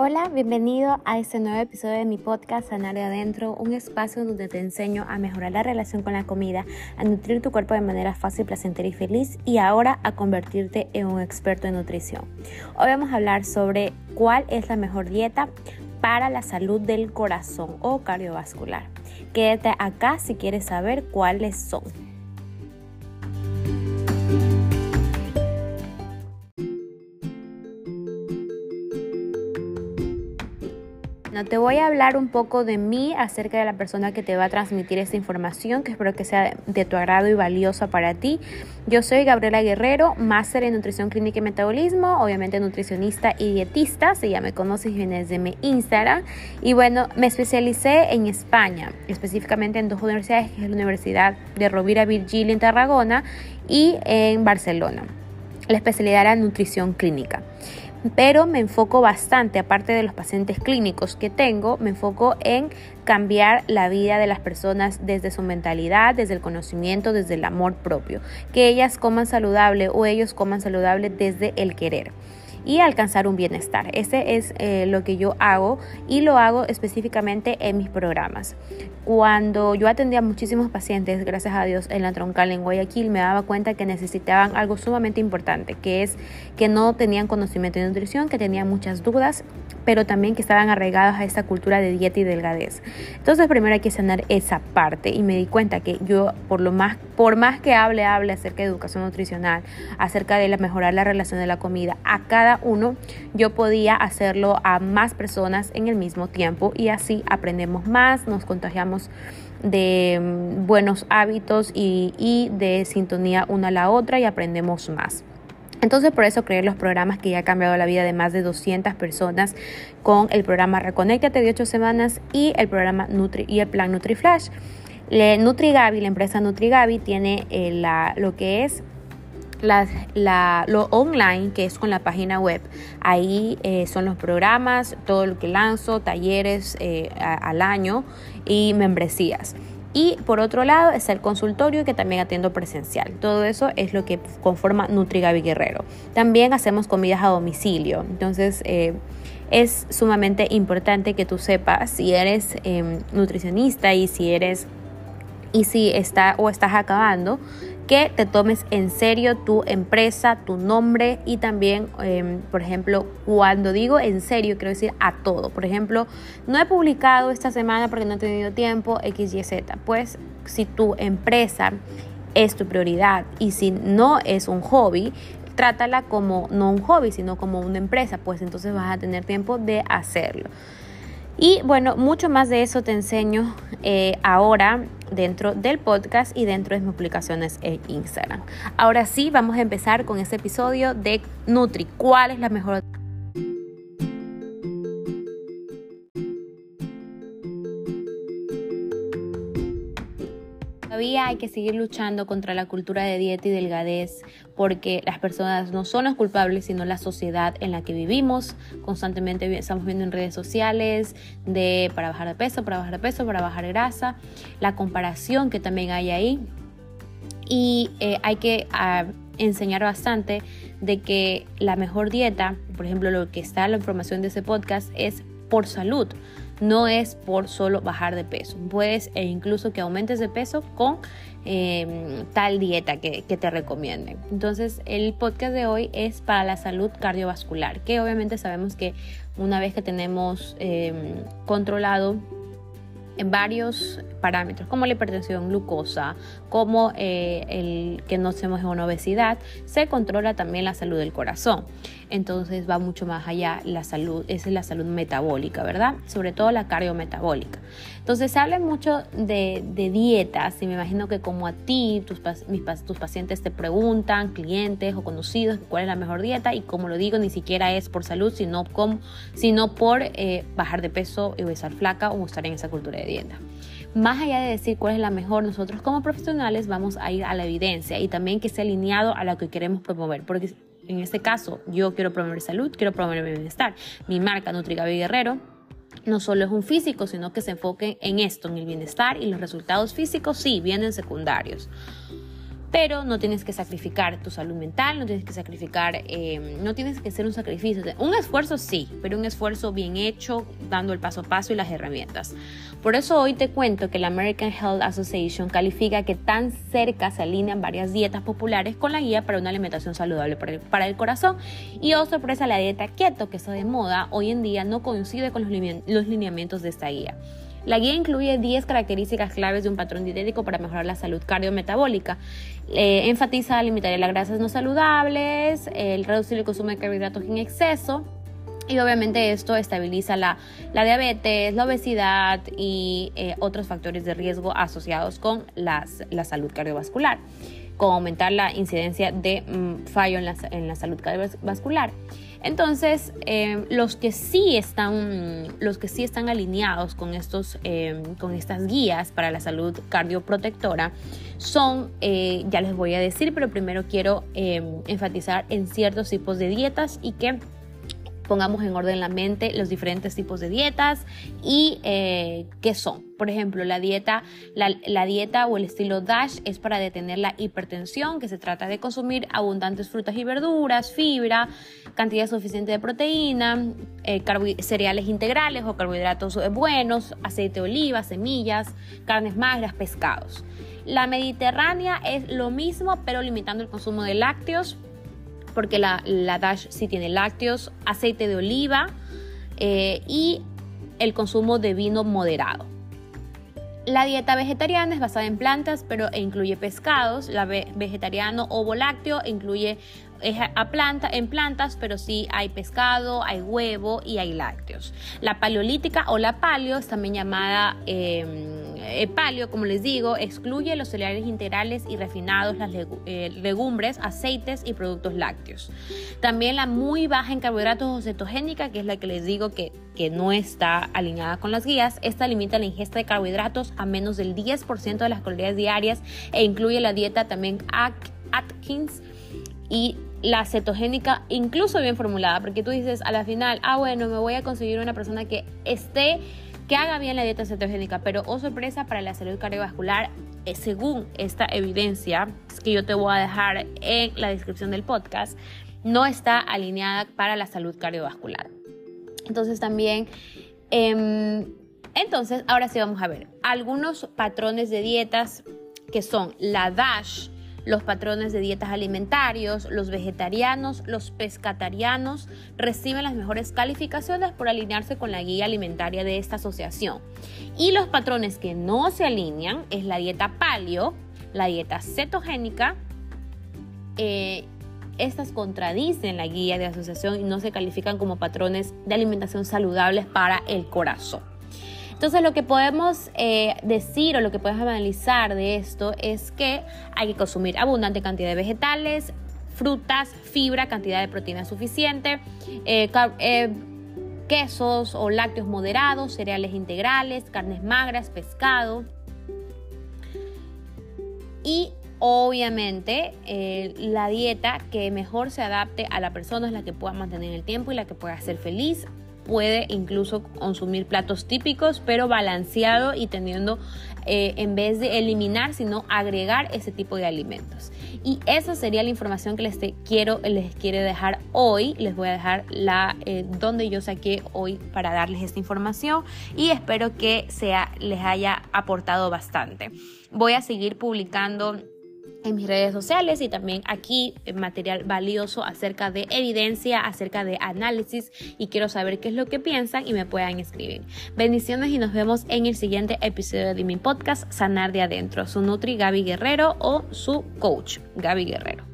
Hola, bienvenido a este nuevo episodio de mi podcast Sanar de Adentro, un espacio donde te enseño a mejorar la relación con la comida, a nutrir tu cuerpo de manera fácil, placentera y feliz y ahora a convertirte en un experto en nutrición. Hoy vamos a hablar sobre cuál es la mejor dieta para la salud del corazón o cardiovascular. Quédate acá si quieres saber cuáles son. Te voy a hablar un poco de mí acerca de la persona que te va a transmitir esta información, que espero que sea de tu agrado y valiosa para ti. Yo soy Gabriela Guerrero, máster en nutrición clínica y metabolismo, obviamente nutricionista y dietista, si ya me conoces vienes de mi Instagram. Y bueno, me especialicé en España, específicamente en dos universidades, que es la Universidad de Rovira Virgili en Tarragona y en Barcelona. La especialidad era nutrición clínica pero me enfoco bastante, aparte de los pacientes clínicos que tengo, me enfoco en cambiar la vida de las personas desde su mentalidad, desde el conocimiento, desde el amor propio, que ellas coman saludable o ellos coman saludable desde el querer y alcanzar un bienestar. Ese es eh, lo que yo hago y lo hago específicamente en mis programas. Cuando yo atendía a muchísimos pacientes, gracias a Dios, en la troncal en Guayaquil, me daba cuenta que necesitaban algo sumamente importante, que es que no tenían conocimiento de nutrición, que tenían muchas dudas, pero también que estaban arraigados a esta cultura de dieta y delgadez. Entonces, primero hay que sanar esa parte y me di cuenta que yo, por lo más, por más que hable, hable acerca de educación nutricional, acerca de la, mejorar la relación de la comida a cada uno, yo podía hacerlo a más personas en el mismo tiempo y así aprendemos más, nos contagiamos de mm, buenos hábitos y, y de sintonía una a la otra y aprendemos más. Entonces por eso creé los programas que ya han cambiado la vida de más de 200 personas con el programa Reconéctate de 8 semanas y el programa Nutri y el plan NutriFlash. Le, NutriGavi, la empresa NutriGavi tiene eh, la, lo que es la, lo online, que es con la página web. Ahí eh, son los programas, todo lo que lanzo, talleres eh, al año y membresías. Y por otro lado es el consultorio que también atiendo presencial. Todo eso es lo que conforma NutriGavi Guerrero. También hacemos comidas a domicilio. Entonces eh, es sumamente importante que tú sepas si eres em, nutricionista y si eres y si está o estás acabando que te tomes en serio tu empresa, tu nombre y también, em, por ejemplo, cuando digo en serio, quiero decir a todo. Por ejemplo, no he publicado esta semana porque no he tenido tiempo X, Y, Z. Pues si tu empresa es tu prioridad y si no es un hobby, trátala como no un hobby, sino como una empresa, pues entonces vas a tener tiempo de hacerlo. Y bueno, mucho más de eso te enseño eh, ahora dentro del podcast y dentro de mis publicaciones en Instagram. Ahora sí, vamos a empezar con este episodio de Nutri. ¿Cuál es la mejor? Hay que seguir luchando contra la cultura de dieta y delgadez porque las personas no son los culpables, sino la sociedad en la que vivimos. Constantemente estamos viendo en redes sociales de para bajar de peso, para bajar de peso, para bajar grasa, la comparación que también hay ahí. Y eh, hay que ah, enseñar bastante de que la mejor dieta, por ejemplo, lo que está en la información de ese podcast, es por salud no es por solo bajar de peso. Puedes e incluso que aumentes de peso con em, tal dieta que, te recomienden. Entonces el podcast de hoy es para la salud cardiovascular, que obviamente sabemos que una vez que tenemos em, controlado en varios parámetros como la hipertensión, glucosa, como eh, el que no estemos en obesidad, se controla también la salud del corazón. Entonces va mucho más allá la salud, es la salud metabólica, ¿verdad? Sobre todo la cardiometabólica. Entonces se habla mucho de, dietas y me imagino que como a ti, tus, tus pacientes te preguntan, clientes o conocidos, cuál es la mejor dieta y como lo digo, ni siquiera es por salud, sino, como, sino por eh, bajar de peso o estar flaca o estar en esa cultura de dieta. Más allá de decir cuál es la mejor, nosotros como profesionales vamos a ir a la evidencia y también que esté alineado a lo que queremos promover, porque en este caso yo quiero promover salud, quiero promover bienestar. Mi marca NutriGaby Guerrero no solo es un físico, sino que se enfoque en esto, en el bienestar y los resultados físicos sí vienen secundarios. Pero no tienes que sacrificar tu salud mental, no tienes que sacrificar, eh, no tienes que hacer un sacrificio. Un esfuerzo sí, pero un esfuerzo bien hecho, dando el paso a paso y las herramientas. Por eso hoy te cuento que la American Health Association califica que tan cerca se alinean varias dietas populares con la guía para una alimentación saludable para el, corazón. Y oh sorpresa, la dieta keto que está de moda hoy en día no coincide con los lineamientos de esta guía. La guía incluye 10 características claves de un patrón dietético para mejorar la salud cardiometabólica. Eh, enfatiza limitar las grasas no saludables, el reducir el consumo de carbohidratos en exceso, y obviamente esto estabiliza la, diabetes, la obesidad y eh, otros factores de riesgo asociados con la salud cardiovascular, como aumentar la incidencia de mm, fallo en la, en la salud cardiovascular. Entonces, eh, los, que sí están, los que sí están alineados con, estos, eh, con estas guías para la salud cardioprotectora son, eh, ya les voy a decir, pero primero quiero enfatizar en ciertos tipos de dietas y que pongamos en orden la mente los diferentes tipos de dietas y eh, qué son. Por ejemplo, la dieta, la, dieta o el estilo DASH es para detener la hipertensión, que se trata de consumir abundantes frutas y verduras, fibra, cantidad suficiente de proteína, eh, cereales integrales o carbohidratos buenos, aceite de oliva, semillas, carnes magras, pescados. La mediterránea es lo mismo, pero limitando el consumo de lácteos, porque la, Dash sí tiene lácteos, aceite de oliva eh, y el consumo de vino moderado. La dieta vegetariana es basada en plantas, pero incluye pescados. La vegetariano ovo lácteo incluye es a planta, en plantas, pero sí hay pescado, hay huevo y hay lácteos. La paleolítica o la paleo es también llamada em, eh, paleo, como les digo, excluye los cereales integrales y refinados, las eh, legumbres, aceites y productos lácteos. También la muy baja en carbohidratos o cetogénica, que es la que les digo que, que no está alineada con las guías. Esta limita la ingesta de carbohidratos a menos del 10% de las calorías diarias e incluye la dieta también Atkins y la cetogénica incluso bien formulada, porque tú dices a la final, ah, bueno, me voy a conseguir una persona que esté, que haga bien la dieta cetogénica, pero oh sorpresa para la salud cardiovascular, eh, según esta evidencia que yo te voy a dejar en la descripción del podcast, no está alineada para la salud cardiovascular. Entonces también, em, entonces ahora sí vamos a ver algunos patrones de dietas que son la DASH, los patrones de dietas alimentarios, los vegetarianos, los pescatarianos reciben las mejores calificaciones por alinearse con la guía alimentaria de esta asociación. Y los patrones que no se alinean es la dieta paleo, la dieta cetogénica, eh, estas contradicen la guía de asociación y no se califican como patrones de alimentación saludables para el corazón. Entonces lo que podemos eh, decir o lo que podemos analizar de esto es que hay que consumir abundante cantidad de vegetales, frutas, fibra, cantidad de proteína suficiente, eh, eh, quesos o lácteos moderados, cereales integrales, carnes magras, pescado. Y obviamente la dieta que mejor se adapte a la persona es la que pueda mantener el tiempo y la que pueda ser feliz puede incluso consumir platos típicos, pero balanceado y teniendo, eh, en vez de eliminar, sino agregar ese tipo de alimentos. Y esa sería la información que les quiero, les quiero dejar hoy. Les voy a dejar la eh, donde yo saqué hoy para darles esta información y espero que sea, les haya aportado bastante. Voy a seguir publicando en mis redes sociales y también aquí material valioso acerca de evidencia, acerca de análisis y quiero saber qué es lo que piensan y me puedan escribir. Bendiciones y nos vemos en el siguiente episodio de mi podcast Sanar de Adentro, su Nutri Gaby Guerrero o su coach Gaby Guerrero.